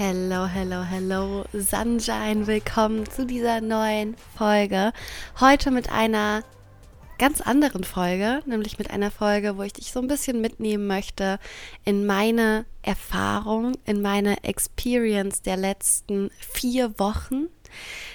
Hello, hello, hello, Sunshine, willkommen zu dieser neuen Folge. Heute mit einer ganz anderen Folge, nämlich mit einer Folge, wo ich dich so ein bisschen mitnehmen möchte in meine Erfahrung, in meine Experience der letzten vier Wochen.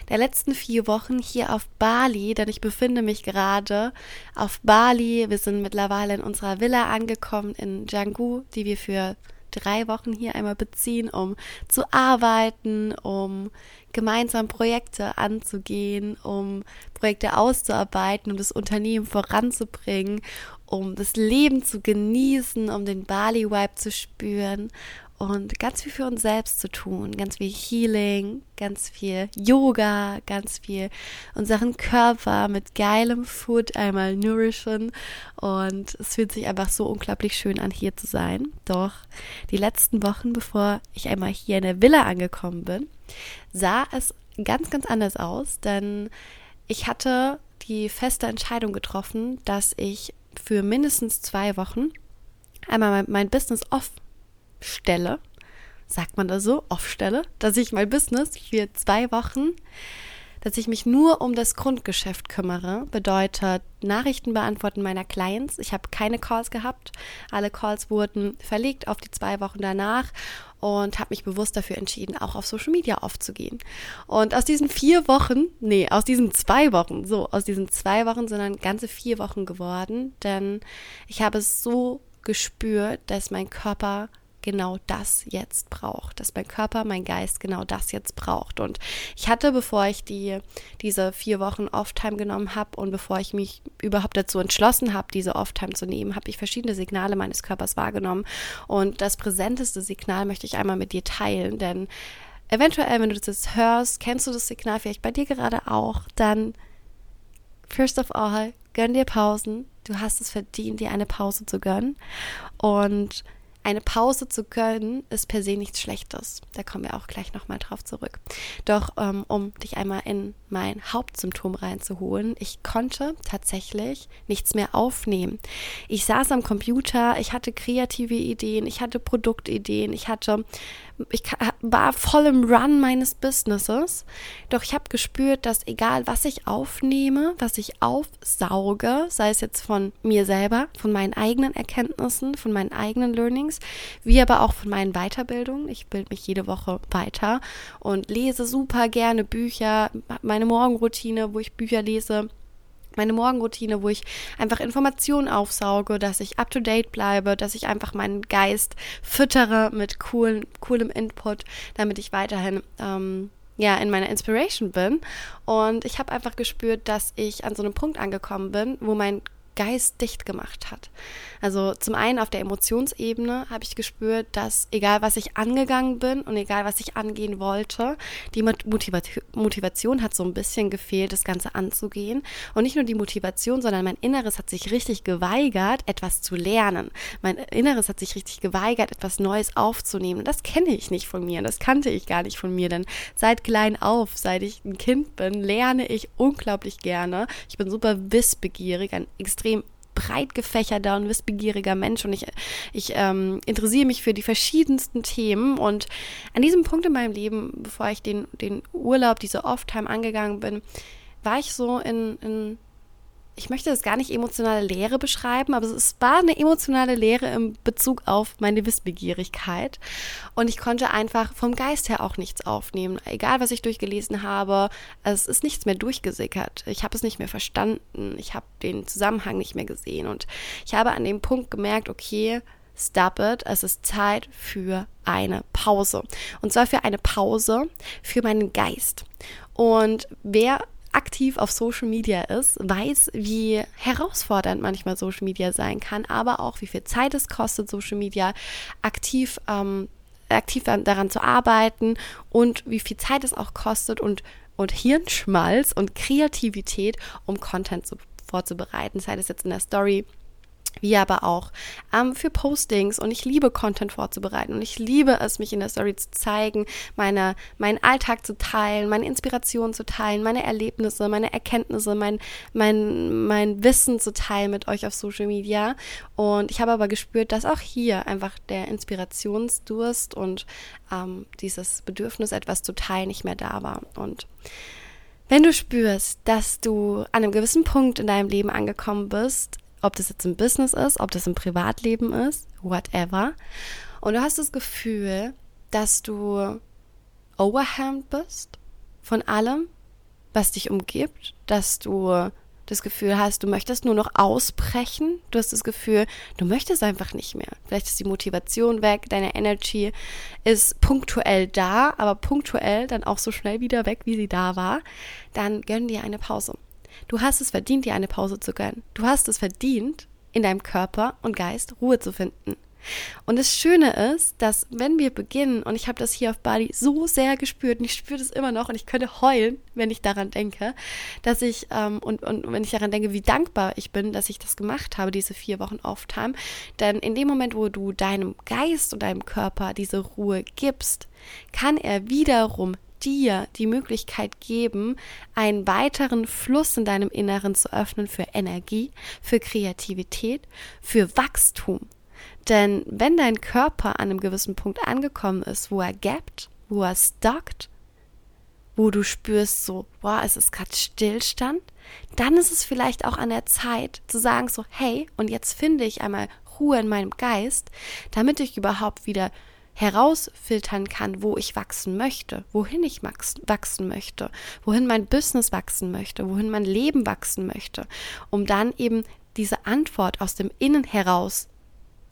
Der letzten vier Wochen hier auf Bali, denn ich befinde mich gerade auf Bali. Wir sind mittlerweile in unserer Villa angekommen in Canggu, die wir für drei Wochen hier einmal beziehen, um zu arbeiten, um gemeinsam Projekte anzugehen, um Projekte auszuarbeiten, um das Unternehmen voranzubringen, um das Leben zu genießen, um den Bali-Vibe zu spüren und ganz viel für uns selbst zu tun, ganz viel Healing, ganz viel Yoga, ganz viel unseren Körper mit geilem Food einmal nourishen und es fühlt sich einfach so unglaublich schön an, hier zu sein. Doch die letzten Wochen, bevor ich einmal hier in der Villa angekommen bin, sah es ganz, ganz anders aus, denn ich hatte die feste Entscheidung getroffen, dass ich für mindestens zwei Wochen einmal mein Business off stelle, sagt man das so, aufstelle, dass ich mein Business für zwei Wochen, dass ich mich nur um das Grundgeschäft kümmere, bedeutet Nachrichten beantworten meiner Clients. Ich habe keine Calls gehabt. Alle Calls wurden verlegt auf die zwei Wochen danach und habe mich bewusst dafür entschieden, auch auf Social Media aufzugehen. Und aus diesen vier Wochen, nee, aus diesen zwei Wochen, so, aus diesen zwei Wochen sind dann ganze vier Wochen geworden, denn ich habe es so gespürt, dass mein Körper genau das jetzt braucht, dass mein Körper, mein Geist genau das jetzt braucht. Und ich hatte, bevor ich die, diese vier Wochen Off-Time genommen habe und bevor ich mich überhaupt dazu entschlossen habe, diese Off-Time zu nehmen, habe ich verschiedene Signale meines Körpers wahrgenommen. Und das präsenteste Signal möchte ich einmal mit dir teilen, denn eventuell, wenn du das hörst, kennst du das Signal vielleicht bei dir gerade auch, dann first of all, gönn dir Pausen. Du hast es verdient, dir eine Pause zu gönnen. Und eine Pause zu gönnen, ist per se nichts Schlechtes. Da kommen wir auch gleich nochmal drauf zurück. Doch ähm, um dich einmal in mein Hauptsymptom reinzuholen, ich konnte tatsächlich nichts mehr aufnehmen. Ich saß am Computer, ich hatte kreative Ideen, ich hatte Produktideen, ich hatte ich war voll im Run meines Businesses. Doch ich habe gespürt, dass egal was ich aufnehme, was ich aufsauge, sei es jetzt von mir selber, von meinen eigenen Erkenntnissen, von meinen eigenen Learnings, wie aber auch von meinen Weiterbildungen. Ich bilde mich jede Woche weiter und lese super gerne Bücher, meine Morgenroutine, wo ich Bücher lese meine Morgenroutine, wo ich einfach Informationen aufsauge, dass ich up to date bleibe, dass ich einfach meinen Geist füttere mit coolen, coolem Input, damit ich weiterhin ähm, ja in meiner Inspiration bin. Und ich habe einfach gespürt, dass ich an so einem Punkt angekommen bin, wo mein Geist dicht gemacht hat. Also zum einen auf der Emotionsebene habe ich gespürt, dass egal was ich angegangen bin und egal was ich angehen wollte, die Motivation hat so ein bisschen gefehlt, das Ganze anzugehen. Und nicht nur die Motivation, sondern mein Inneres hat sich richtig geweigert, etwas zu lernen. Mein Inneres hat sich richtig geweigert, etwas Neues aufzunehmen. Das kenne ich nicht von mir, das kannte ich gar nicht von mir, denn seit klein auf, seit ich ein Kind bin, lerne ich unglaublich gerne. Ich bin super wissbegierig, ein extrem breit gefächerter und wissbegieriger Mensch und ich, ich ähm, interessiere mich für die verschiedensten Themen und an diesem Punkt in meinem Leben, bevor ich den, den Urlaub, diese Off-Time angegangen bin, war ich so in, in ich möchte das gar nicht emotionale Lehre beschreiben, aber es war eine emotionale Lehre im Bezug auf meine Wissbegierigkeit. Und ich konnte einfach vom Geist her auch nichts aufnehmen. Egal, was ich durchgelesen habe, es ist nichts mehr durchgesickert. Ich habe es nicht mehr verstanden. Ich habe den Zusammenhang nicht mehr gesehen. Und ich habe an dem Punkt gemerkt, okay, stop it. Es ist Zeit für eine Pause. Und zwar für eine Pause für meinen Geist. Und wer aktiv auf Social Media ist, weiß, wie herausfordernd manchmal Social Media sein kann, aber auch wie viel Zeit es kostet, Social Media aktiv ähm, aktiv daran zu arbeiten und wie viel Zeit es auch kostet und, und Hirnschmalz und Kreativität, um Content zu, vorzubereiten, sei das jetzt in der Story wie aber auch ähm, für Postings. Und ich liebe Content vorzubereiten und ich liebe es, mich in der Story zu zeigen, meine, meinen Alltag zu teilen, meine Inspiration zu teilen, meine Erlebnisse, meine Erkenntnisse, mein, mein, mein Wissen zu teilen mit euch auf Social Media. Und ich habe aber gespürt, dass auch hier einfach der Inspirationsdurst und ähm, dieses Bedürfnis, etwas zu teilen, nicht mehr da war. Und wenn du spürst, dass du an einem gewissen Punkt in deinem Leben angekommen bist, ob das jetzt im Business ist, ob das im Privatleben ist, whatever. Und du hast das Gefühl, dass du overwhelmed bist von allem, was dich umgibt, dass du das Gefühl hast, du möchtest nur noch ausbrechen, du hast das Gefühl, du möchtest einfach nicht mehr. Vielleicht ist die Motivation weg, deine Energy ist punktuell da, aber punktuell dann auch so schnell wieder weg, wie sie da war, dann gönn dir eine Pause. Du hast es verdient, dir eine Pause zu gönnen. Du hast es verdient, in deinem Körper und Geist Ruhe zu finden. Und das Schöne ist, dass wenn wir beginnen, und ich habe das hier auf Bali so sehr gespürt, und ich spüre das immer noch, und ich könnte heulen, wenn ich daran denke, dass ich, ähm, und, und wenn ich daran denke, wie dankbar ich bin, dass ich das gemacht habe, diese vier Wochen Off-Time. Denn in dem Moment, wo du deinem Geist und deinem Körper diese Ruhe gibst, kann er wiederum dir die Möglichkeit geben, einen weiteren Fluss in deinem Inneren zu öffnen für Energie, für Kreativität, für Wachstum. Denn wenn dein Körper an einem gewissen Punkt angekommen ist, wo er gapt, wo er stockt, wo du spürst so, boah, es ist gerade Stillstand, dann ist es vielleicht auch an der Zeit zu sagen so, hey, und jetzt finde ich einmal Ruhe in meinem Geist, damit ich überhaupt wieder herausfiltern kann, wo ich wachsen möchte, wohin ich wachsen möchte, wohin mein Business wachsen möchte, wohin mein Leben wachsen möchte, um dann eben diese Antwort aus dem Innen heraus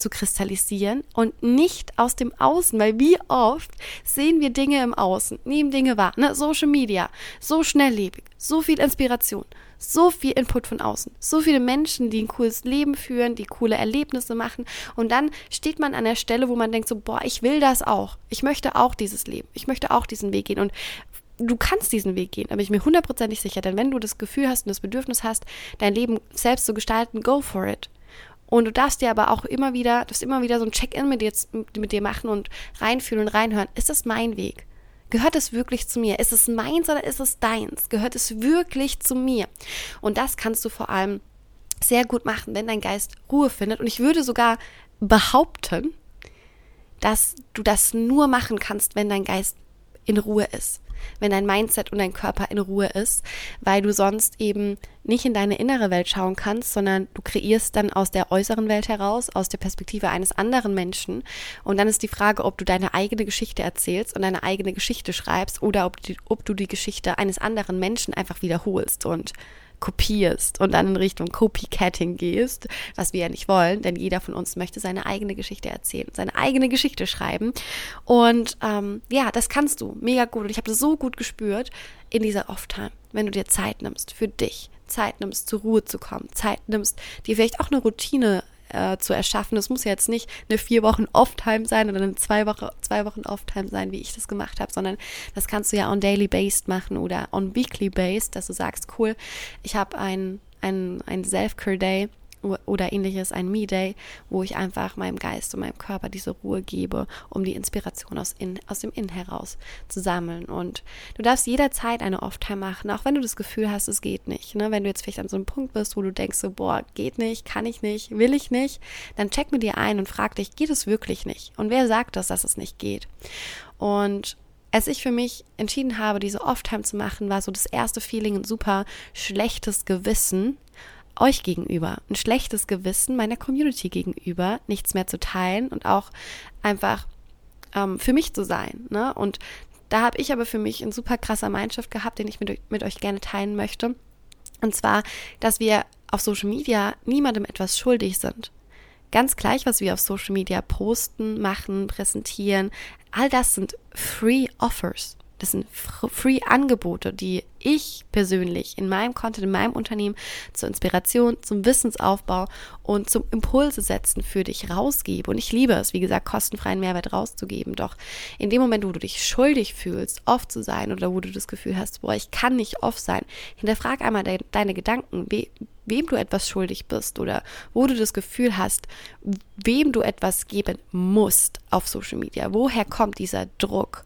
kristallisieren und nicht aus dem Außen, weil wie oft sehen wir Dinge im Außen, nehmen Dinge wahr, ne? Social Media, so schnelllebig, so viel Inspiration, so viel Input von außen, so viele Menschen, die ein cooles Leben führen, die coole Erlebnisse machen und dann steht man an der Stelle, wo man denkt so, boah, ich will das auch. Ich möchte auch dieses Leben. Ich möchte auch diesen Weg gehen und du kannst diesen Weg gehen, da bin ich mir hundertprozentig sicher, denn wenn du das Gefühl hast und das Bedürfnis hast, dein Leben selbst zu gestalten, go for it. Und du darfst dir aber auch immer wieder, darfst immer wieder so ein Check-in mit dir, mit dir machen und reinfühlen und reinhören. Ist das mein Weg? Gehört es wirklich zu mir? Ist es meins oder ist es deins? Gehört es wirklich zu mir? Und das kannst du vor allem sehr gut machen, wenn dein Geist Ruhe findet. Und ich würde sogar behaupten, dass du das nur machen kannst, wenn dein Geist in Ruhe ist wenn dein Mindset und dein Körper in Ruhe ist, weil du sonst eben nicht in deine innere Welt schauen kannst, sondern du kreierst dann aus der äußeren Welt heraus, aus der Perspektive eines anderen Menschen. Und dann ist die Frage, ob du deine eigene Geschichte erzählst und deine eigene Geschichte schreibst oder ob, die, ob du die Geschichte eines anderen Menschen einfach wiederholst. Und kopierst und dann in Richtung Copycatting gehst, was wir ja nicht wollen, denn jeder von uns möchte seine eigene Geschichte erzählen, seine eigene Geschichte schreiben. Und ähm, ja, das kannst du mega gut. Und ich habe das so gut gespürt in dieser Off-Time, wenn du dir Zeit nimmst für dich. Zeit nimmst, zur Ruhe zu kommen, Zeit nimmst, dir vielleicht auch eine Routine äh, zu erschaffen. Das muss ja jetzt nicht eine vier Wochen Off-Time sein oder eine zwei, Woche, zwei Wochen Off-Time sein, wie ich das gemacht habe, sondern das kannst du ja on daily based machen oder on weekly based, dass du sagst, cool, ich habe ein, ein, ein Self-Care-Day oder ähnliches, ein Me-Day, wo ich einfach meinem Geist und meinem Körper diese Ruhe gebe, um die Inspiration aus, in, aus dem Innen heraus zu sammeln. Und du darfst jederzeit eine Off-Time machen, auch wenn du das Gefühl hast, es geht nicht. Ne? Wenn du jetzt vielleicht an so einem Punkt bist, wo du denkst, so, boah, geht nicht, kann ich nicht, will ich nicht, dann check mit dir ein und frag dich, geht es wirklich nicht? Und wer sagt das, dass es nicht geht? Und als ich für mich entschieden habe, diese Off-Time zu machen, war so das erste Feeling ein super schlechtes Gewissen, euch gegenüber, ein schlechtes Gewissen meiner Community gegenüber, nichts mehr zu teilen und auch einfach ähm, für mich zu sein. Ne? Und da habe ich aber für mich ein super krasser Mindshift gehabt, den ich mit, mit euch gerne teilen möchte. Und zwar, dass wir auf Social Media niemandem etwas schuldig sind. Ganz gleich, was wir auf Social Media posten, machen, präsentieren, all das sind Free Offers. Das sind Free-Angebote, die ich persönlich in meinem Content, in meinem Unternehmen zur Inspiration, zum Wissensaufbau und zum Impulse setzen für dich rausgebe. Und ich liebe es, wie gesagt, kostenfreien Mehrwert rauszugeben. Doch in dem Moment, wo du dich schuldig fühlst, oft zu sein oder wo du das Gefühl hast, boah, ich kann nicht oft sein, hinterfrag einmal de deine Gedanken, wem du etwas schuldig bist oder wo du das Gefühl hast, wem du etwas geben musst auf Social Media. Woher kommt dieser Druck?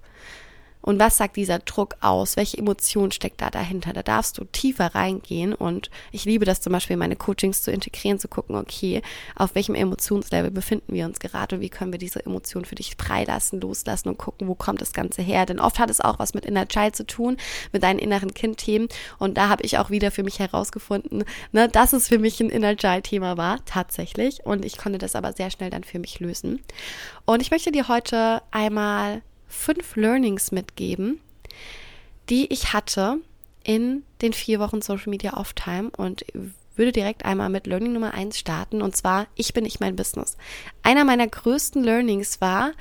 Und was sagt dieser Druck aus? Welche Emotion steckt da dahinter? Da darfst du tiefer reingehen. Und ich liebe das zum Beispiel in meine Coachings zu integrieren, zu gucken, okay, auf welchem Emotionslevel befinden wir uns gerade? Wie können wir diese Emotion für dich freilassen, loslassen und gucken, wo kommt das Ganze her? Denn oft hat es auch was mit Inner Child zu tun, mit deinen inneren Kindthemen. Und da habe ich auch wieder für mich herausgefunden, ne, dass es für mich ein Inner Child-Thema war, tatsächlich. Und ich konnte das aber sehr schnell dann für mich lösen. Und ich möchte dir heute einmal fünf Learnings mitgeben, die ich hatte in den vier Wochen Social Media Off Time und würde direkt einmal mit Learning Nummer eins starten und zwar, ich bin nicht mein Business. Einer meiner größten Learnings war,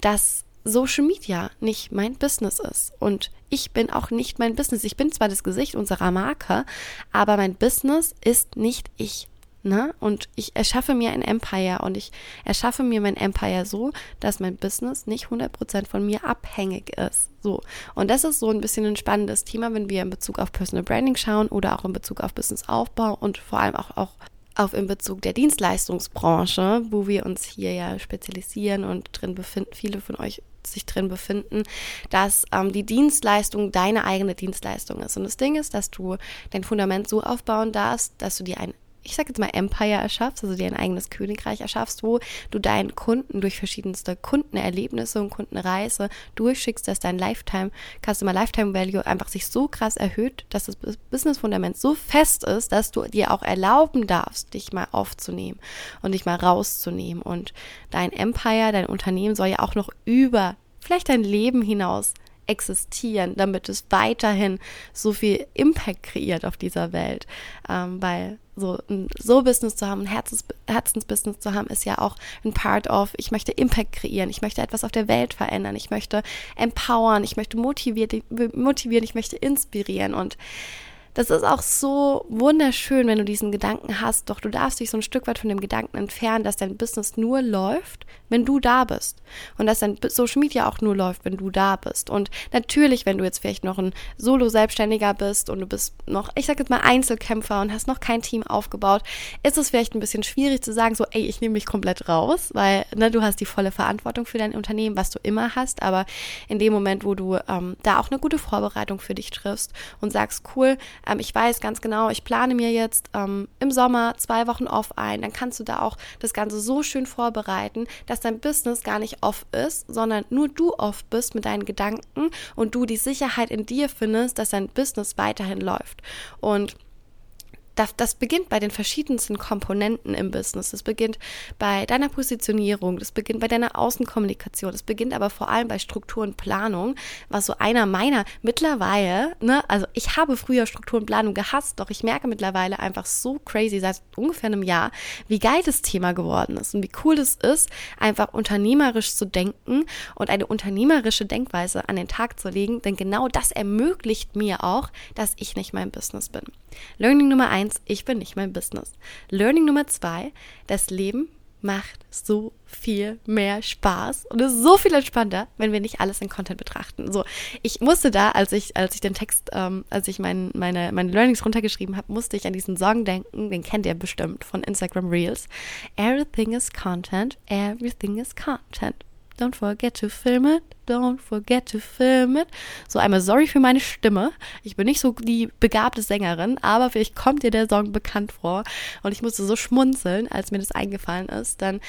dass Social Media nicht mein Business ist und ich bin auch nicht mein Business. Ich bin zwar das Gesicht unserer Marke, aber mein Business ist nicht ich. Ne? Und ich erschaffe mir ein Empire und ich erschaffe mir mein Empire so, dass mein Business nicht 100% von mir abhängig ist. So. Und das ist so ein bisschen ein spannendes Thema, wenn wir in Bezug auf Personal Branding schauen oder auch in Bezug auf Businessaufbau und vor allem auch, auch auf in Bezug der Dienstleistungsbranche, wo wir uns hier ja spezialisieren und drin befinden, viele von euch sich drin befinden, dass ähm, die Dienstleistung deine eigene Dienstleistung ist. Und das Ding ist, dass du dein Fundament so aufbauen darfst, dass du dir ein ich sag jetzt mal Empire erschaffst, also dir ein eigenes Königreich erschaffst, wo du deinen Kunden durch verschiedenste Kundenerlebnisse und Kundenreise durchschickst, dass dein Lifetime, Customer Lifetime Value einfach sich so krass erhöht, dass das Business Fundament so fest ist, dass du dir auch erlauben darfst, dich mal aufzunehmen und dich mal rauszunehmen und dein Empire, dein Unternehmen soll ja auch noch über vielleicht dein Leben hinaus existieren, damit es weiterhin so viel Impact kreiert auf dieser Welt. Ähm, weil so ein so Business zu haben, ein Herzens, Herzensbusiness zu haben, ist ja auch ein Part of, ich möchte Impact kreieren, ich möchte etwas auf der Welt verändern, ich möchte empowern, ich möchte motivieren, motivieren, ich möchte inspirieren. Und das ist auch so wunderschön, wenn du diesen Gedanken hast, doch du darfst dich so ein Stück weit von dem Gedanken entfernen, dass dein Business nur läuft, wenn du da bist. Und dass dein Social Media auch nur läuft, wenn du da bist. Und natürlich, wenn du jetzt vielleicht noch ein Solo-Selbstständiger bist und du bist noch, ich sag jetzt mal Einzelkämpfer und hast noch kein Team aufgebaut, ist es vielleicht ein bisschen schwierig zu sagen, so, ey, ich nehme mich komplett raus, weil ne, du hast die volle Verantwortung für dein Unternehmen, was du immer hast. Aber in dem Moment, wo du ähm, da auch eine gute Vorbereitung für dich triffst und sagst, cool, ähm, ich weiß ganz genau, ich plane mir jetzt ähm, im Sommer zwei Wochen off ein, dann kannst du da auch das Ganze so schön vorbereiten, dass dein Business gar nicht off ist, sondern nur du off bist mit deinen Gedanken und du die Sicherheit in dir findest, dass dein Business weiterhin läuft. Und das, das beginnt bei den verschiedensten Komponenten im Business. Das beginnt bei deiner Positionierung, das beginnt bei deiner Außenkommunikation, das beginnt aber vor allem bei Struktur und Planung, was so einer meiner mittlerweile, ne, also ich habe früher Struktur und Planung gehasst, doch ich merke mittlerweile einfach so crazy seit ungefähr einem Jahr, wie geil das Thema geworden ist und wie cool es ist, einfach unternehmerisch zu denken und eine unternehmerische Denkweise an den Tag zu legen, denn genau das ermöglicht mir auch, dass ich nicht mein Business bin. Learning Nummer eins, ich bin nicht mein Business. Learning Nummer zwei, das Leben macht so viel mehr Spaß und ist so viel entspannter, wenn wir nicht alles in Content betrachten. So, ich musste da, als ich, als ich den Text, ähm, als ich mein, meine, meine Learnings runtergeschrieben habe, musste ich an diesen Song denken, den kennt ihr bestimmt von Instagram Reels. Everything is Content, everything is Content. Don't forget to film it. Don't forget to film it. So einmal sorry für meine Stimme. Ich bin nicht so die begabte Sängerin, aber vielleicht kommt dir der Song bekannt vor. Und ich musste so schmunzeln, als mir das eingefallen ist. Dann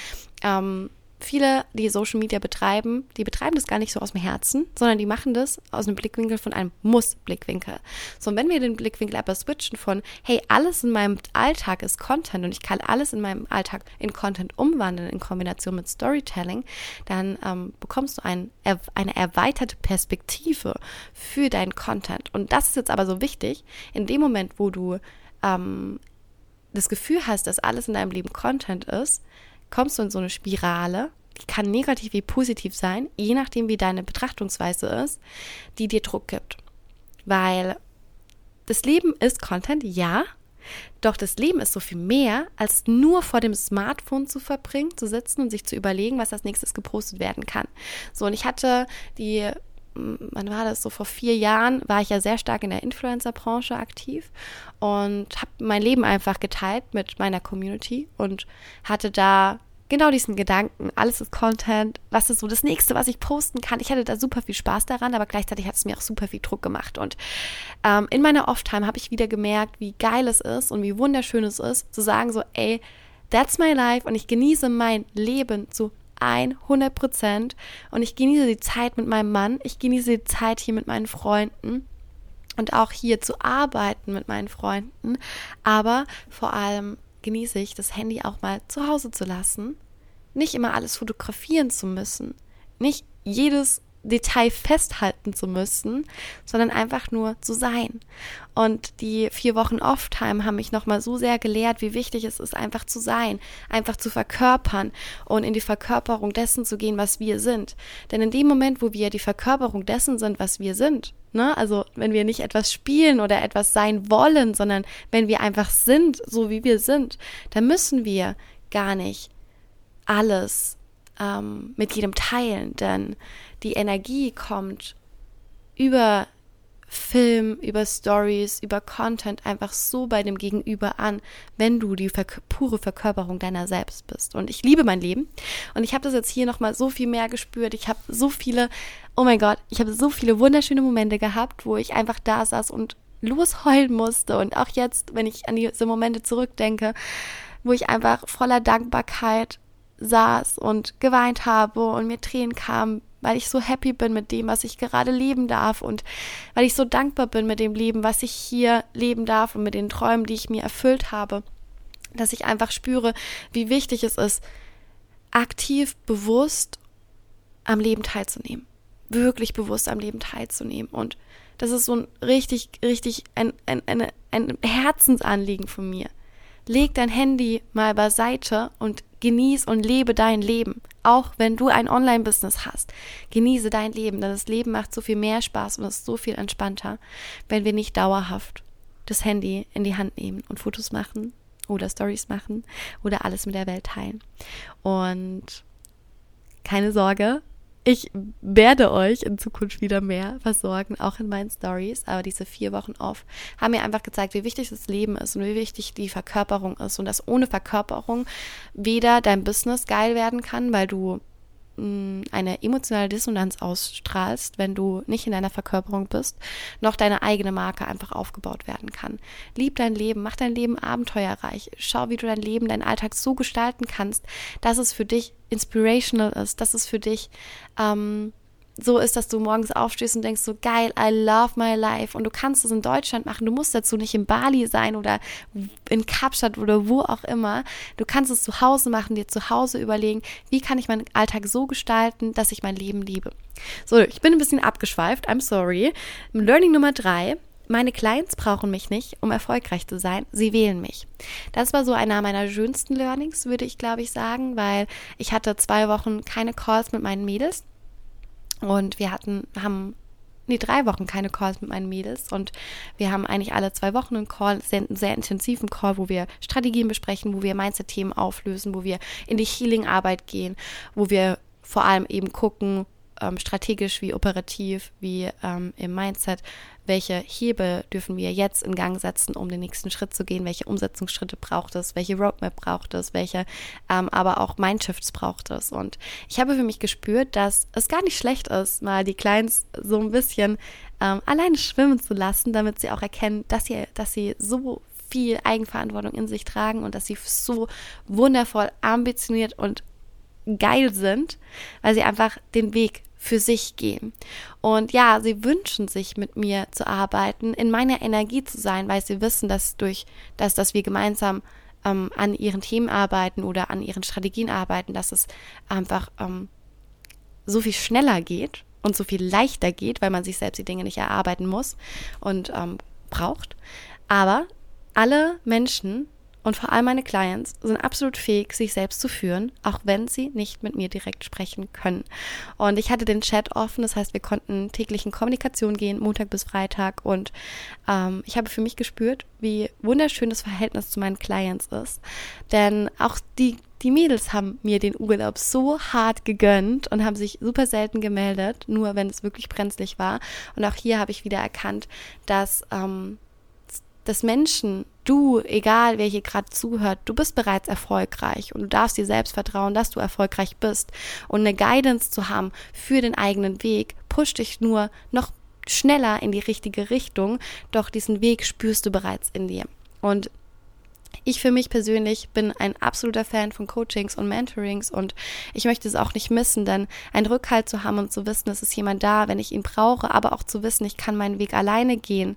ähm, viele, die Social Media betreiben, die betreiben das gar nicht so aus dem Herzen, sondern die machen das aus einem Blickwinkel von einem Muss-Blickwinkel. So, und wenn wir den Blickwinkel aber switchen von, hey, alles in meinem Alltag ist Content und ich kann alles in meinem Alltag in Content umwandeln in Kombination mit Storytelling, dann ähm, bekommst du ein, eine erweiterte Perspektive für deinen Content. Und das ist jetzt aber so wichtig, in dem Moment, wo du ähm, das Gefühl hast, dass alles in deinem Leben Content ist, kommst du in so eine Spirale, die kann negativ wie positiv sein, je nachdem, wie deine Betrachtungsweise ist, die dir Druck gibt. Weil das Leben ist Content, ja, doch das Leben ist so viel mehr, als nur vor dem Smartphone zu verbringen, zu sitzen und sich zu überlegen, was als nächstes gepostet werden kann. So, und ich hatte die wann war das so vor vier Jahren war ich ja sehr stark in der Influencer-Branche aktiv und habe mein Leben einfach geteilt mit meiner Community und hatte da genau diesen Gedanken, alles ist Content, was ist so das nächste, was ich posten kann. Ich hatte da super viel Spaß daran, aber gleichzeitig hat es mir auch super viel Druck gemacht. Und ähm, in meiner Off-Time habe ich wieder gemerkt, wie geil es ist und wie wunderschön es ist, zu sagen so, ey, that's my life und ich genieße mein Leben zu 100. Prozent und ich genieße die Zeit mit meinem Mann, ich genieße die Zeit hier mit meinen Freunden. Und auch hier zu arbeiten mit meinen Freunden, aber vor allem genieße ich, das Handy auch mal zu Hause zu lassen, nicht immer alles fotografieren zu müssen, nicht jedes Detail festhalten zu müssen, sondern einfach nur zu sein. Und die vier Wochen Off-Time haben mich nochmal so sehr gelehrt, wie wichtig es ist, einfach zu sein, einfach zu verkörpern und in die Verkörperung dessen zu gehen, was wir sind. Denn in dem Moment, wo wir die Verkörperung dessen sind, was wir sind, ne, also wenn wir nicht etwas spielen oder etwas sein wollen, sondern wenn wir einfach sind, so wie wir sind, dann müssen wir gar nicht alles ähm, mit jedem teilen, denn die Energie kommt über Film, über Stories, über Content einfach so bei dem Gegenüber an, wenn du die verk pure Verkörperung deiner selbst bist. Und ich liebe mein Leben und ich habe das jetzt hier nochmal so viel mehr gespürt. Ich habe so viele, oh mein Gott, ich habe so viele wunderschöne Momente gehabt, wo ich einfach da saß und losheulen musste. Und auch jetzt, wenn ich an diese Momente zurückdenke, wo ich einfach voller Dankbarkeit saß und geweint habe und mir Tränen kamen, weil ich so happy bin mit dem, was ich gerade leben darf und weil ich so dankbar bin mit dem Leben, was ich hier leben darf und mit den Träumen, die ich mir erfüllt habe, dass ich einfach spüre, wie wichtig es ist, aktiv, bewusst am Leben teilzunehmen. Wirklich bewusst am Leben teilzunehmen. Und das ist so ein richtig, richtig ein, ein, ein, ein Herzensanliegen von mir. Leg dein Handy mal beiseite und genieß und lebe dein Leben. Auch wenn du ein Online-Business hast, genieße dein Leben, denn das Leben macht so viel mehr Spaß und ist so viel entspannter, wenn wir nicht dauerhaft das Handy in die Hand nehmen und Fotos machen oder Stories machen oder alles mit der Welt teilen. Und keine Sorge, ich werde euch in Zukunft wieder mehr versorgen, auch in meinen Stories. Aber diese vier Wochen off haben mir einfach gezeigt, wie wichtig das Leben ist und wie wichtig die Verkörperung ist. Und dass ohne Verkörperung weder dein Business geil werden kann, weil du eine emotionale Dissonanz ausstrahlst, wenn du nicht in deiner Verkörperung bist, noch deine eigene Marke einfach aufgebaut werden kann. Lieb dein Leben, mach dein Leben abenteuerreich. Schau, wie du dein Leben, deinen Alltag so gestalten kannst, dass es für dich inspirational ist, dass es für dich ähm, so ist, dass du morgens aufstehst und denkst so geil, I love my life und du kannst es in Deutschland machen. Du musst dazu nicht in Bali sein oder in Kapstadt oder wo auch immer. Du kannst es zu Hause machen, dir zu Hause überlegen, wie kann ich meinen Alltag so gestalten, dass ich mein Leben liebe. So, ich bin ein bisschen abgeschweift, I'm sorry. Learning Nummer drei. Meine Clients brauchen mich nicht, um erfolgreich zu sein. Sie wählen mich. Das war so einer meiner schönsten Learnings, würde ich glaube ich sagen, weil ich hatte zwei Wochen keine Calls mit meinen Mädels und wir hatten, haben nee, drei Wochen keine Calls mit meinen Mädels. Und wir haben eigentlich alle zwei Wochen einen Call, sehr, sehr intensiven Call, wo wir Strategien besprechen, wo wir Mindset-Themen auflösen, wo wir in die Healing-Arbeit gehen, wo wir vor allem eben gucken, ähm, strategisch wie operativ, wie ähm, im Mindset, welche Hebel dürfen wir jetzt in Gang setzen, um den nächsten Schritt zu gehen, welche Umsetzungsschritte braucht es, welche Roadmap braucht es, welche ähm, aber auch Mindshifts braucht es. Und ich habe für mich gespürt, dass es gar nicht schlecht ist, mal die Clients so ein bisschen ähm, alleine schwimmen zu lassen, damit sie auch erkennen, dass sie, dass sie so viel Eigenverantwortung in sich tragen und dass sie so wundervoll ambitioniert und geil sind, weil sie einfach den Weg für sich gehen. Und ja, sie wünschen sich mit mir zu arbeiten, in meiner Energie zu sein, weil sie wissen, dass durch das, dass wir gemeinsam ähm, an ihren Themen arbeiten oder an ihren Strategien arbeiten, dass es einfach ähm, so viel schneller geht und so viel leichter geht, weil man sich selbst die Dinge nicht erarbeiten muss und ähm, braucht. Aber alle Menschen und vor allem meine Clients sind absolut fähig, sich selbst zu führen, auch wenn sie nicht mit mir direkt sprechen können. Und ich hatte den Chat offen, das heißt, wir konnten täglich in Kommunikation gehen, Montag bis Freitag. Und ähm, ich habe für mich gespürt, wie wunderschön das Verhältnis zu meinen Clients ist. Denn auch die die Mädels haben mir den Urlaub so hart gegönnt und haben sich super selten gemeldet, nur wenn es wirklich brenzlig war. Und auch hier habe ich wieder erkannt, dass, ähm, dass Menschen, du, egal wer hier gerade zuhört, du bist bereits erfolgreich und du darfst dir selbst vertrauen, dass du erfolgreich bist. Und eine Guidance zu haben für den eigenen Weg, pusht dich nur noch schneller in die richtige Richtung, doch diesen Weg spürst du bereits in dir. Und ich für mich persönlich bin ein absoluter Fan von Coachings und Mentorings und ich möchte es auch nicht missen, denn einen Rückhalt zu haben und zu wissen, es ist jemand da, wenn ich ihn brauche, aber auch zu wissen, ich kann meinen Weg alleine gehen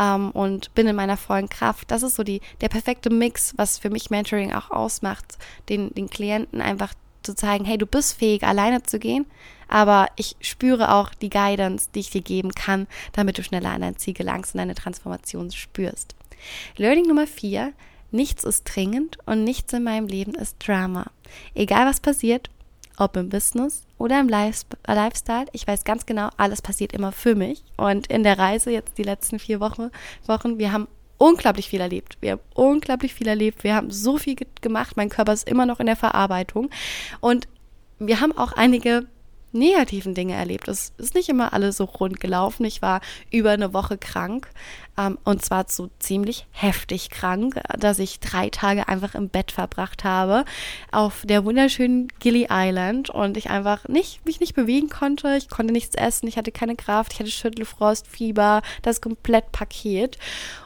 ähm, und bin in meiner vollen Kraft. Das ist so die, der perfekte Mix, was für mich Mentoring auch ausmacht, den, den Klienten einfach zu zeigen, hey, du bist fähig, alleine zu gehen, aber ich spüre auch die Guidance, die ich dir geben kann, damit du schneller an dein Ziel gelangst und deine Transformation spürst. Learning Nummer vier, Nichts ist dringend und nichts in meinem Leben ist Drama. Egal was passiert, ob im Business oder im Lifestyle, ich weiß ganz genau, alles passiert immer für mich. Und in der Reise jetzt die letzten vier Wochen, Wochen wir haben unglaublich viel erlebt. Wir haben unglaublich viel erlebt. Wir haben so viel gemacht. Mein Körper ist immer noch in der Verarbeitung. Und wir haben auch einige negativen Dinge erlebt. Es ist nicht immer alles so rund gelaufen. Ich war über eine Woche krank ähm, und zwar so ziemlich heftig krank, dass ich drei Tage einfach im Bett verbracht habe auf der wunderschönen Gilly Island und ich einfach nicht, mich nicht bewegen konnte. Ich konnte nichts essen, ich hatte keine Kraft, ich hatte Schüttelfrost, Fieber, das Komplettpaket.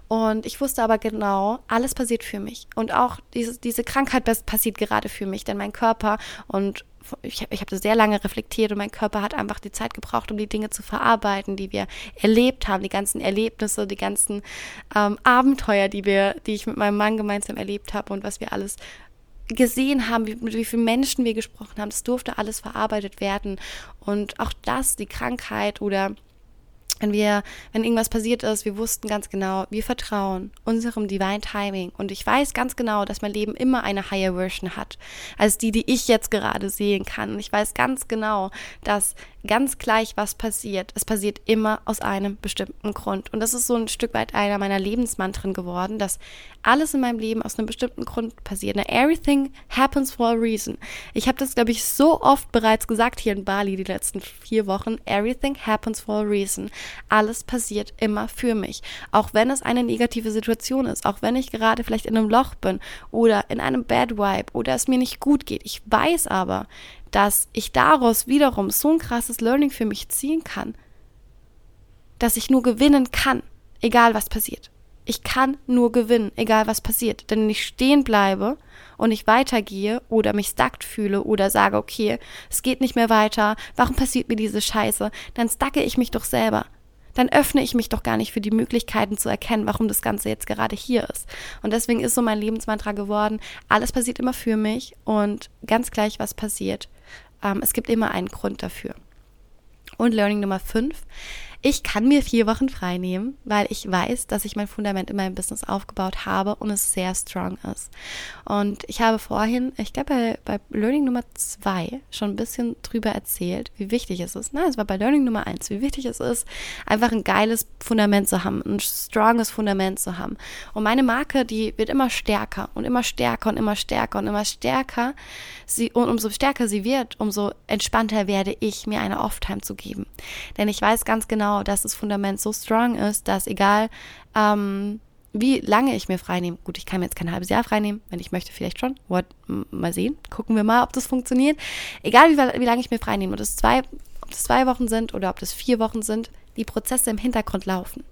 Und ich wusste aber genau, alles passiert für mich. Und auch diese, diese Krankheit passiert gerade für mich, denn mein Körper und ich habe hab sehr lange reflektiert und mein Körper hat einfach die Zeit gebraucht, um die Dinge zu verarbeiten, die wir erlebt haben, die ganzen Erlebnisse, die ganzen ähm, Abenteuer, die wir, die ich mit meinem Mann gemeinsam erlebt habe und was wir alles gesehen haben, wie, mit wie vielen Menschen wir gesprochen haben. Das durfte alles verarbeitet werden. Und auch das, die Krankheit oder wenn wir, wenn irgendwas passiert ist, wir wussten ganz genau, wir vertrauen unserem Divine Timing. Und ich weiß ganz genau, dass mein Leben immer eine higher Version hat, als die, die ich jetzt gerade sehen kann. Und ich weiß ganz genau, dass ganz gleich, was passiert, es passiert immer aus einem bestimmten Grund. Und das ist so ein Stück weit einer meiner Lebensmantren geworden, dass alles in meinem Leben aus einem bestimmten Grund passiert. Now, everything happens for a reason. Ich habe das, glaube ich, so oft bereits gesagt hier in Bali die letzten vier Wochen. Everything happens for a reason. Alles passiert immer für mich. Auch wenn es eine negative Situation ist, auch wenn ich gerade vielleicht in einem Loch bin oder in einem Bad Vibe oder es mir nicht gut geht. Ich weiß aber, dass ich daraus wiederum so ein krasses Learning für mich ziehen kann, dass ich nur gewinnen kann, egal was passiert. Ich kann nur gewinnen, egal was passiert. Denn wenn ich stehen bleibe und ich weitergehe oder mich stuckt fühle oder sage, okay, es geht nicht mehr weiter, warum passiert mir diese Scheiße, dann stacke ich mich doch selber. Dann öffne ich mich doch gar nicht für die Möglichkeiten zu erkennen, warum das Ganze jetzt gerade hier ist. Und deswegen ist so mein Lebensmantra geworden, alles passiert immer für mich und ganz gleich, was passiert, ähm, es gibt immer einen Grund dafür. Und Learning Nummer 5. Ich kann mir vier Wochen frei nehmen, weil ich weiß, dass ich mein Fundament in meinem Business aufgebaut habe und es sehr strong ist. Und ich habe vorhin, ich glaube bei, bei Learning Nummer zwei schon ein bisschen drüber erzählt, wie wichtig es ist. Nein, es war bei Learning Nummer eins, wie wichtig es ist, einfach ein geiles Fundament zu haben, ein stronges Fundament zu haben. Und meine Marke, die wird immer stärker und immer stärker und immer stärker und immer stärker. Sie, und umso stärker sie wird, umso entspannter werde ich, mir eine Off-Time zu geben. Denn ich weiß ganz genau, genau, dass das Fundament so strong ist, dass egal ähm, wie lange ich mir freinehme, gut, ich kann mir jetzt kein halbes Jahr freinehmen, wenn ich möchte, vielleicht schon. What, mal sehen, gucken wir mal, ob das funktioniert. Egal wie, wie lange ich mir freinehme, ob das, zwei, ob das zwei Wochen sind oder ob das vier Wochen sind, die Prozesse im Hintergrund laufen.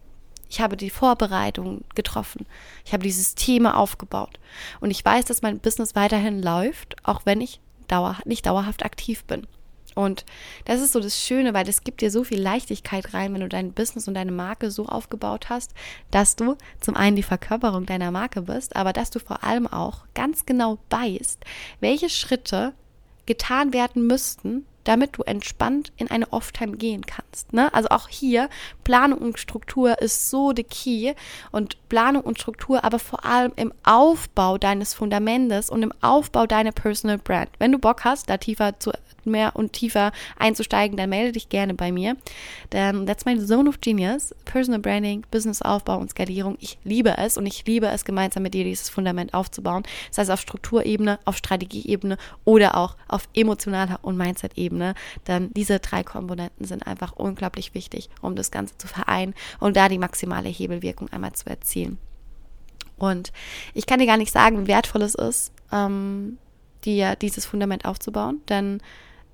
Ich habe die Vorbereitung getroffen. Ich habe die Systeme aufgebaut. Und ich weiß, dass mein Business weiterhin läuft, auch wenn ich dauer, nicht dauerhaft aktiv bin. Und das ist so das Schöne, weil das gibt dir so viel Leichtigkeit rein, wenn du dein Business und deine Marke so aufgebaut hast, dass du zum einen die Verkörperung deiner Marke bist, aber dass du vor allem auch ganz genau weißt, welche Schritte getan werden müssten, damit du entspannt in eine Off-Time gehen kannst. Ne? Also auch hier, Planung und Struktur ist so the key und Planung und Struktur, aber vor allem im Aufbau deines Fundamentes und im Aufbau deiner Personal Brand. Wenn du Bock hast, da tiefer zu mehr und tiefer einzusteigen, dann melde dich gerne bei mir. Denn that's my zone of genius. Personal Branding, Businessaufbau und Skalierung. Ich liebe es und ich liebe es, gemeinsam mit dir dieses Fundament aufzubauen. Das heißt auf Strukturebene, auf Strategieebene oder auch auf emotionaler und Mindset-Ebene. Denn diese drei Komponenten sind einfach unglaublich wichtig, um das Ganze zu vereinen und da die maximale Hebelwirkung einmal zu erzielen. Und ich kann dir gar nicht sagen, wie wertvoll es ist, ähm, dir dieses Fundament aufzubauen, denn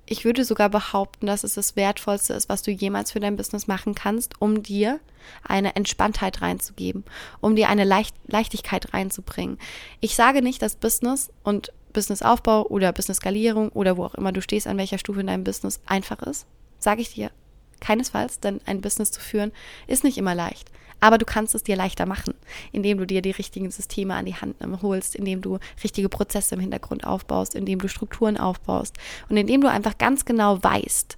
ich würde sogar behaupten, dass es das Wertvollste ist, was du jemals für dein Business machen kannst, um dir eine Entspanntheit reinzugeben, um dir eine Leicht Leichtigkeit reinzubringen. Ich sage nicht, dass Business und Businessaufbau oder Business-Skalierung oder wo auch immer du stehst, an welcher Stufe in deinem Business einfach ist. Sage ich dir keinesfalls, denn ein Business zu führen ist nicht immer leicht. Aber du kannst es dir leichter machen, indem du dir die richtigen Systeme an die Hand holst, indem du richtige Prozesse im Hintergrund aufbaust, indem du Strukturen aufbaust und indem du einfach ganz genau weißt,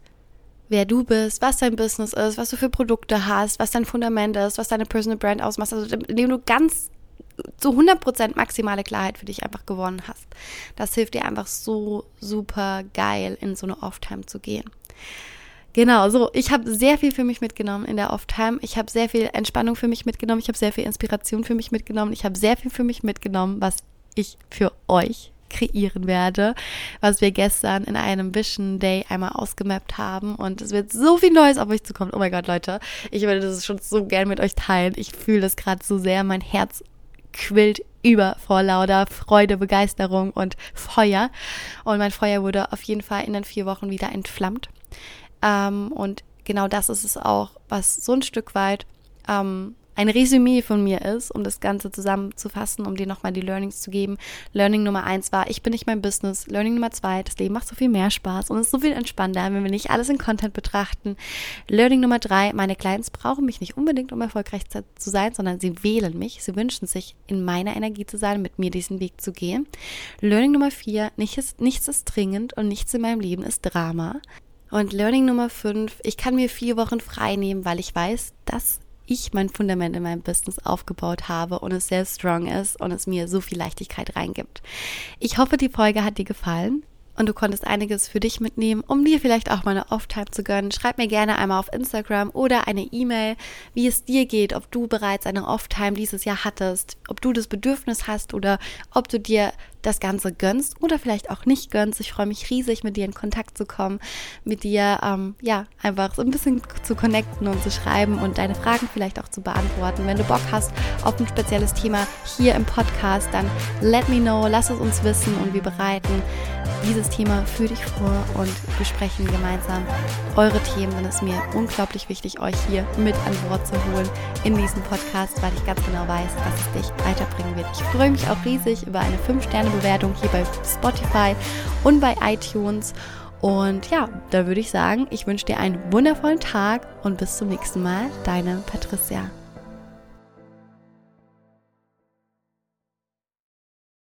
wer du bist, was dein Business ist, was du für Produkte hast, was dein Fundament ist, was deine Personal Brand ausmacht, also indem du ganz zu 100% maximale Klarheit für dich einfach gewonnen hast. Das hilft dir einfach so super geil in so eine Off-Time zu gehen. Genau, so, ich habe sehr viel für mich mitgenommen in der Off-Time. Ich habe sehr viel Entspannung für mich mitgenommen. Ich habe sehr viel Inspiration für mich mitgenommen. Ich habe sehr viel für mich mitgenommen, was ich für euch kreieren werde, was wir gestern in einem Vision Day einmal ausgemappt haben. Und es wird so viel Neues auf euch zukommen. Oh mein Gott, Leute, ich würde das schon so gern mit euch teilen. Ich fühle das gerade so sehr. Mein Herz quillt über vor lauter Freude, Begeisterung und Feuer. Und mein Feuer wurde auf jeden Fall in den vier Wochen wieder entflammt. Ähm, und genau das ist es auch, was so ein Stück weit ähm, ein Resümee von mir ist, um das Ganze zusammenzufassen, um dir nochmal die Learnings zu geben. Learning Nummer eins war, ich bin nicht mein Business. Learning Nummer zwei, das Leben macht so viel mehr Spaß und ist so viel entspannter, wenn wir nicht alles in Content betrachten. Learning Nummer drei, meine Clients brauchen mich nicht unbedingt, um erfolgreich zu sein, sondern sie wählen mich. Sie wünschen sich, in meiner Energie zu sein, mit mir diesen Weg zu gehen. Learning Nummer vier, nichts ist, nichts ist dringend und nichts in meinem Leben ist Drama. Und Learning Nummer 5, ich kann mir vier Wochen frei nehmen, weil ich weiß, dass ich mein Fundament in meinem Business aufgebaut habe und es sehr strong ist und es mir so viel Leichtigkeit reingibt. Ich hoffe, die Folge hat dir gefallen und du konntest einiges für dich mitnehmen, um dir vielleicht auch mal eine Off-Time zu gönnen. Schreib mir gerne einmal auf Instagram oder eine E-Mail, wie es dir geht, ob du bereits eine Off-Time dieses Jahr hattest, ob du das Bedürfnis hast oder ob du dir das Ganze gönnst oder vielleicht auch nicht gönnst. Ich freue mich riesig, mit dir in Kontakt zu kommen, mit dir ähm, ja einfach so ein bisschen zu connecten und zu schreiben und deine Fragen vielleicht auch zu beantworten. Wenn du Bock hast auf ein spezielles Thema hier im Podcast, dann let me know, lass es uns wissen und wir bereiten dieses Thema für dich vor und besprechen gemeinsam eure Themen, denn es ist mir unglaublich wichtig, euch hier mit an Bord zu holen in diesem Podcast, weil ich ganz genau weiß, dass es dich weiterbringen wird. Ich freue mich auch riesig über eine 5-Sterne-Bewertung hier bei Spotify und bei iTunes. Und ja, da würde ich sagen, ich wünsche dir einen wundervollen Tag und bis zum nächsten Mal, deine Patricia.